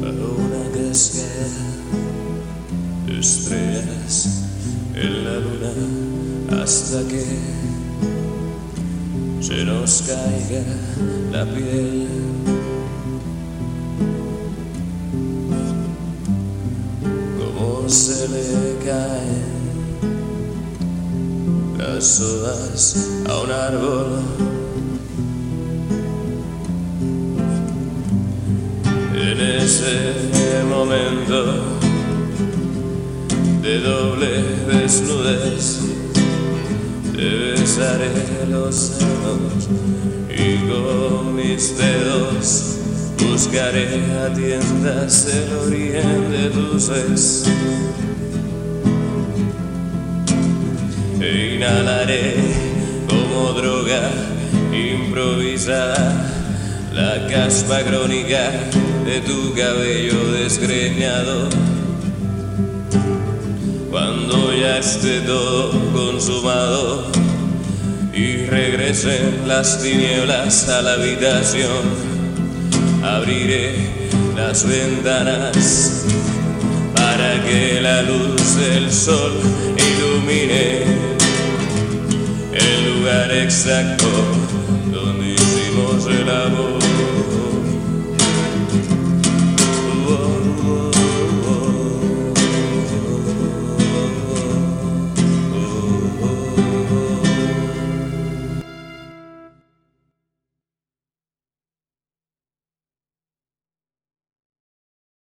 bajo una cascada estrellas en la luna hasta que se nos caiga la piel. Como se le caen las hojas a un árbol. Ese momento de doble desnudez, te besaré los senos y con mis dedos buscaré a tiendas el origen de tus. E inhalaré como droga improvisada la caspa crónica de tu cabello desgreñado. Cuando ya esté todo consumado y regresen las tinieblas a la habitación, abriré las ventanas para que la luz del sol ilumine el lugar exacto donde hicimos el amor.